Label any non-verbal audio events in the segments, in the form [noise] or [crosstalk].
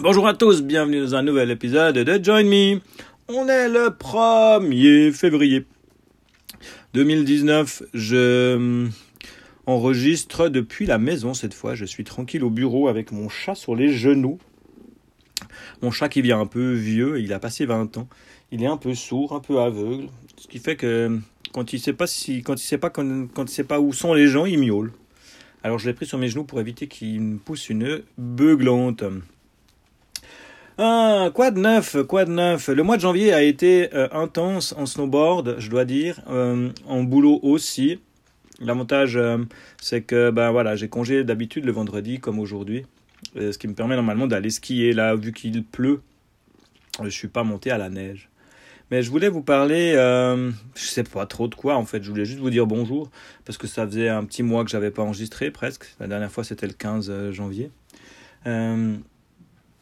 Bonjour à tous, bienvenue dans un nouvel épisode de Join Me. On est le 1er février 2019. Je enregistre depuis la maison cette fois. Je suis tranquille au bureau avec mon chat sur les genoux. Mon chat qui vient un peu vieux, il a passé 20 ans. Il est un peu sourd, un peu aveugle. Ce qui fait que quand il sait pas si, quand il sait pas quand, quand sait pas où sont les gens, il miaule. Alors je l'ai pris sur mes genoux pour éviter qu'il me pousse une beuglante. Ah, quoi de neuf, quoi de neuf. Le mois de janvier a été euh, intense en snowboard, je dois dire, euh, en boulot aussi. L'avantage, euh, c'est que ben voilà, j'ai congé d'habitude le vendredi comme aujourd'hui, ce qui me permet normalement d'aller skier. Là, vu qu'il pleut, je suis pas monté à la neige. Mais je voulais vous parler, je sais pas trop de quoi en fait. Je voulais juste vous dire bonjour parce que ça faisait un petit mois que j'avais pas enregistré presque. La dernière fois c'était le 15 janvier.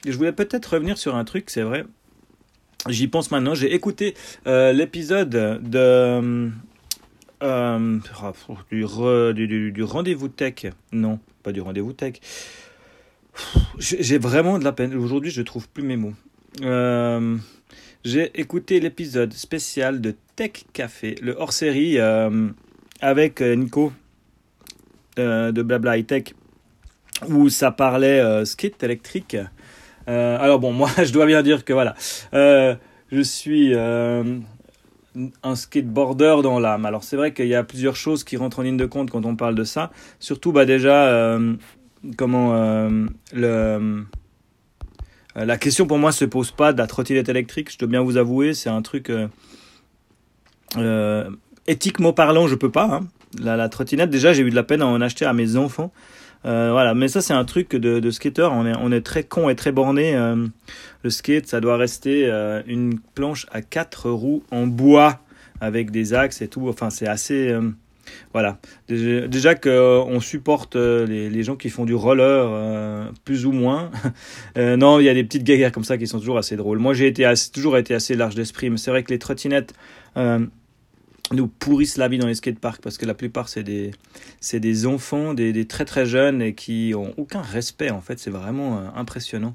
Je voulais peut-être revenir sur un truc, c'est vrai. J'y pense maintenant. J'ai écouté euh, l'épisode de euh, du, du, rendez-vous tech. Non, pas du rendez-vous tech. J'ai vraiment de la peine. Aujourd'hui, je trouve plus mes mots. Euh, j'ai écouté l'épisode spécial de Tech Café, le hors-série avec Nico de Blabla High Tech, où ça parlait skate électrique. Euh, alors bon, [laughs] moi, je dois bien dire que voilà, euh, je suis euh, un skateboarder dans l'âme. Alors c'est vrai qu'il y a plusieurs choses qui rentrent en ligne de compte quand on parle de ça. Surtout, bah déjà, comment la question pour moi se pose pas de la trottinette électrique. Je dois bien vous avouer, c'est un truc éthiquement parlant, je peux pas. Hein. La, trottinette, déjà, j'ai eu de la peine à en acheter à mes enfants voilà, mais ça c'est un truc de, de skater. On est, on est très con et très borné. Euh, le skate, ça doit rester euh, une planche à quatre roues en bois avec des axes et tout. Enfin, c'est assez. voilà. Déjà, qu'on supporte les, gens qui font du roller plus ou moins. [laughs] non, il y a des petites guerres comme ça qui sont toujours assez drôles. Moi, j'ai toujours été assez large d'esprit, mais c'est vrai que les trottinettes nous pourrissent la vie dans les skateparks parce que la plupart c'est des c'est des enfants des, des, très très jeunes et qui ont aucun respect en fait. C'est vraiment euh, impressionnant.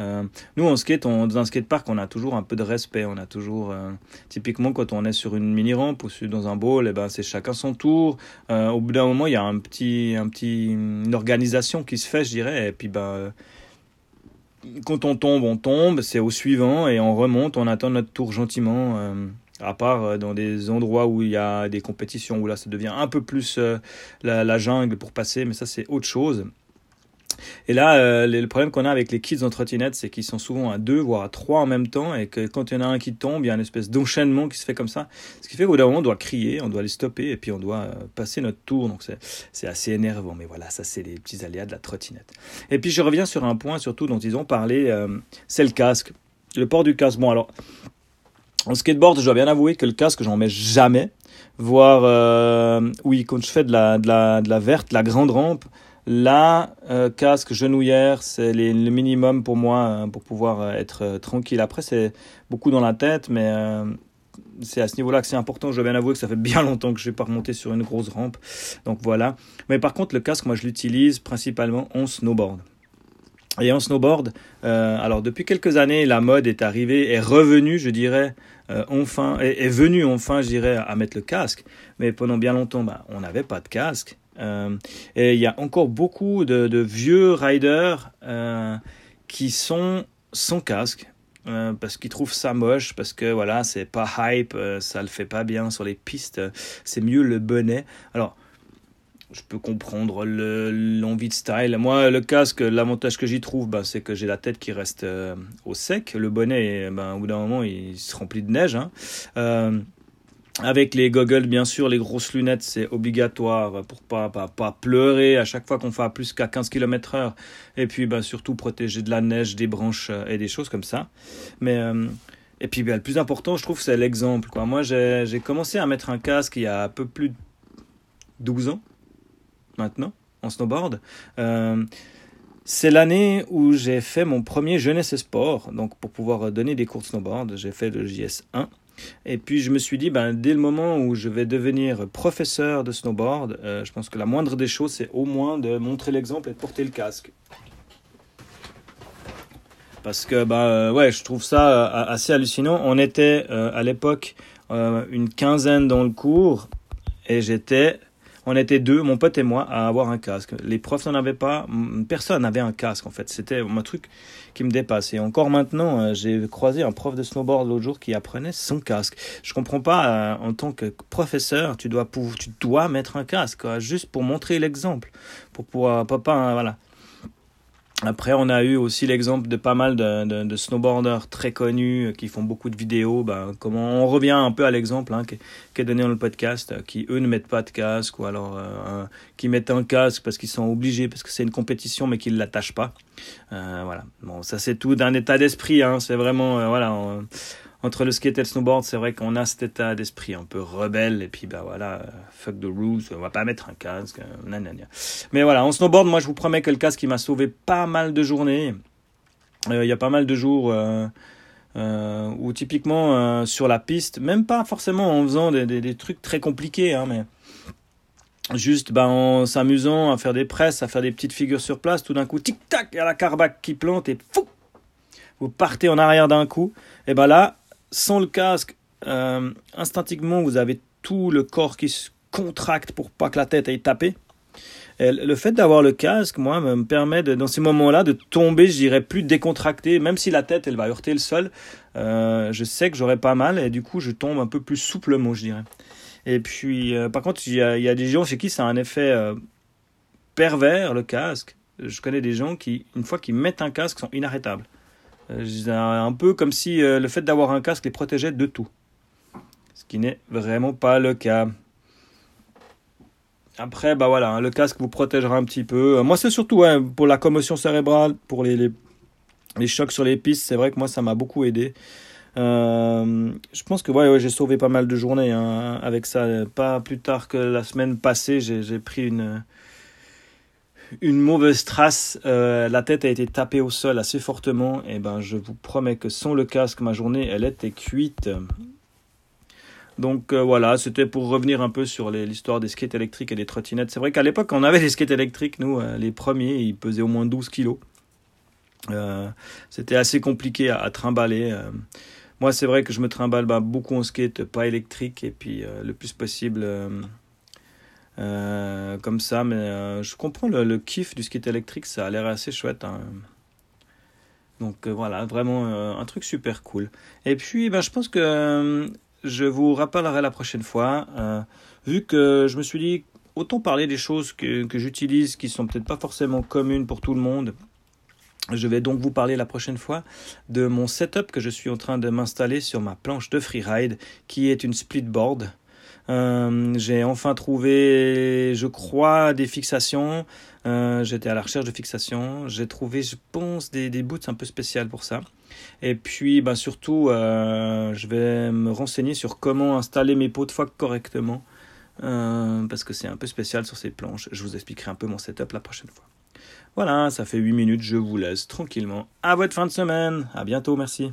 Euh, nous en skate on, dans un skatepark on a toujours un peu de respect. On a toujours euh, typiquement quand on est sur une mini rampe ou dans un bowl et eh ben c'est chacun son tour. Au bout d'un moment il y a un petit un petit une organisation qui se fait je dirais. Et puis ben quand on tombe on tombe. C'est au suivant et on remonte. On attend notre tour gentiment à part euh, dans des endroits où il y a des compétitions, où là ça devient un peu plus euh, la, jungle pour passer, mais ça c'est autre chose. Et là, euh, le problème qu'on a avec les kids en trottinette, c'est qu'ils sont souvent à deux, voire à trois en même temps, et que quand il y en a un qui tombe, il y a une espèce d'enchaînement qui se fait comme ça. Ce qui fait qu'au d'un moment, on doit crier, on doit les stopper, et puis on doit passer notre tour. Donc c'est assez énervant. Mais voilà, ça c'est les petits aléas de la trottinette. Et puis je reviens sur un point surtout dont ils ont parlé, c'est le casque. Le port du casque. Bon alors, en skateboard, je dois bien avouer que le casque, j'en mets jamais. Voire, euh, oui, quand je fais de la, de la, de la verte, la grande rampe, là, euh, casque, genouillère, c'est le minimum pour moi euh, pour pouvoir euh, être euh, tranquille. Après, c'est beaucoup dans la tête, mais c'est à ce niveau-là que c'est important. Je dois bien avouer que ça fait bien [laughs] longtemps que je n'ai pas remonté sur une grosse rampe. Donc voilà. Mais par contre, le casque, moi, je l'utilise principalement en snowboard. Et en snowboard, euh, alors depuis quelques années, la mode est arrivée, est revenue, je dirais, euh, enfin, est, venue enfin, je dirais, à mettre le casque. Mais pendant bien longtemps, bah, on n'avait pas de casque. Euh, et il y a encore beaucoup de, de vieux riders qui sont sans casque. Parce qu'ils trouvent ça moche, parce que voilà, c'est pas hype, ça le fait pas bien sur les pistes, c'est mieux le bonnet. Alors, je peux comprendre l'envie de style. Moi, le casque, l'avantage que j'y trouve, bah, c'est que j'ai la tête qui reste euh, au sec. Le bonnet, ben, au bout d'un moment, il se remplit de neige. Hein. Euh, avec les goggles, bien sûr, les grosses lunettes, c'est obligatoire pour pas, pas, pas pleurer à chaque fois qu'on fait plus qu'à 15 km heure. Et puis, ben, surtout protéger de la neige, des branches euh, et des choses comme ça. Mais, et puis, ben, le plus important, je trouve, c'est l'exemple. Moi, j'ai commencé à mettre un casque il y a un peu plus de 12 ans maintenant en snowboard. Euh, c'est l'année où j'ai fait mon premier jeunesse et sport, donc pour pouvoir donner des cours de snowboard, j'ai fait le JS1. Et puis je me suis dit, ben, dès le moment où je vais devenir professeur de snowboard, euh, je pense que la moindre des choses, c'est au moins de montrer l'exemple et de porter le casque. Parce que, bah, ouais, je trouve ça assez hallucinant. On était à l'époque une quinzaine dans le cours et j'étais on était deux, mon pote et moi, à avoir un casque. Les profs n'en avaient pas, personne n'avait un casque en fait. C'était un truc qui me dépasse. Et encore maintenant, euh, j'ai croisé un prof de snowboard l'autre jour qui apprenait son casque. Je comprends pas, euh, en tant que professeur, tu dois, tu dois mettre un casque, juste pour montrer l'exemple, pour pouvoir, voilà. Après, on a eu aussi l'exemple de pas mal de, de, de, snowboarders très connus euh, qui font beaucoup de vidéos. Ben, comment on revient un peu à l'exemple hein, qui, est donné dans le podcast, euh, qui eux ne mettent pas de casque ou alors euh, qui mettent un casque parce qu'ils sont obligés, parce que c'est une compétition, mais qu'ils ne l'attachent pas. Euh, voilà. Bon, ça c'est tout d'un état d'esprit. Hein, c'est vraiment euh, voilà. Entre le skate et le snowboard, c'est vrai qu'on a cet état d'esprit un peu rebelle, et puis bah voilà, fuck the rules, on va pas mettre un casque, euh, nanana. Mais voilà, en snowboard, moi je vous promets que le casque il m'a sauvé pas mal de journées. Euh, il y a pas mal de jours euh, euh, où typiquement euh, sur la piste, même pas forcément en faisant des, trucs très compliqués, hein, mais juste ben, en s'amusant à faire des presses, à faire des petites figures sur place, tout d'un coup, tic-tac, il y a la carbac qui plante et fou vous partez en arrière d'un coup, et ben là, sans le casque, euh, instinctivement, vous avez tout le corps qui se contracte pour pas que la tête aille taper. Le fait d'avoir le casque, moi, me permet de, dans ces moments-là de tomber, je dirais, plus décontracté, même si la tête, elle va heurter le sol. Euh, je sais que j'aurai pas mal et du coup, je tombe un peu plus souplement, je dirais. Et puis, euh, par contre, il y, a, il y, a, des gens chez qui ça a un effet euh, pervers, le casque. Je connais des gens qui, une fois qu'ils mettent un casque, sont inarrêtables. Un peu comme si le fait d'avoir un casque les protégeait de tout. Ce qui n'est vraiment pas le cas. Après, bah voilà, le casque vous protégera un petit peu. Moi, c'est surtout hein, pour la commotion cérébrale, pour les, les, les chocs sur les pistes. C'est vrai que moi, ça m'a beaucoup aidé. Euh, je pense que ouais j'ai sauvé pas mal de journées hein, avec ça. Pas plus tard que la semaine passée, j'ai pris une une mauvaise trace, euh, la tête a été tapée au sol assez fortement, et ben je vous promets que sans le casque, ma journée, elle était cuite. Donc euh, voilà, c'était pour revenir un peu sur l'histoire des skates électriques et des trottinettes. C'est vrai qu'à l'époque, on avait des skates électriques, nous, euh, les premiers, ils pesaient au moins 12 kilos. C'était assez compliqué à, trimballer. Moi, c'est vrai que je me trimballe bah, beaucoup en skate, pas électrique, et puis le plus possible euh, comme ça, mais euh, je comprends le, kiff du skate électrique, ça a l'air assez chouette. Hein. Donc euh, voilà, vraiment un truc super cool. Et puis, ben, je pense que je vous rappellerai la prochaine fois, vu que je me suis dit, autant parler des choses que, que j'utilise qui sont peut-être pas forcément communes pour tout le monde. Je vais donc vous parler la prochaine fois de mon setup que je suis en train de m'installer sur ma planche de freeride, qui est une splitboard. Euh, j'ai enfin trouvé, je crois, des fixations. Euh, J'étais à la recherche de fixations. J'ai trouvé, je pense, des, boots un peu spéciales pour ça. Et puis, bah, surtout, euh, je vais me renseigner sur comment installer mes pots de phoque correctement. Parce que c'est un peu spécial sur ces planches. Je vous expliquerai un peu mon setup la prochaine fois. Voilà, ça fait 8 minutes, je vous laisse tranquillement. À votre fin de semaine. À bientôt, merci.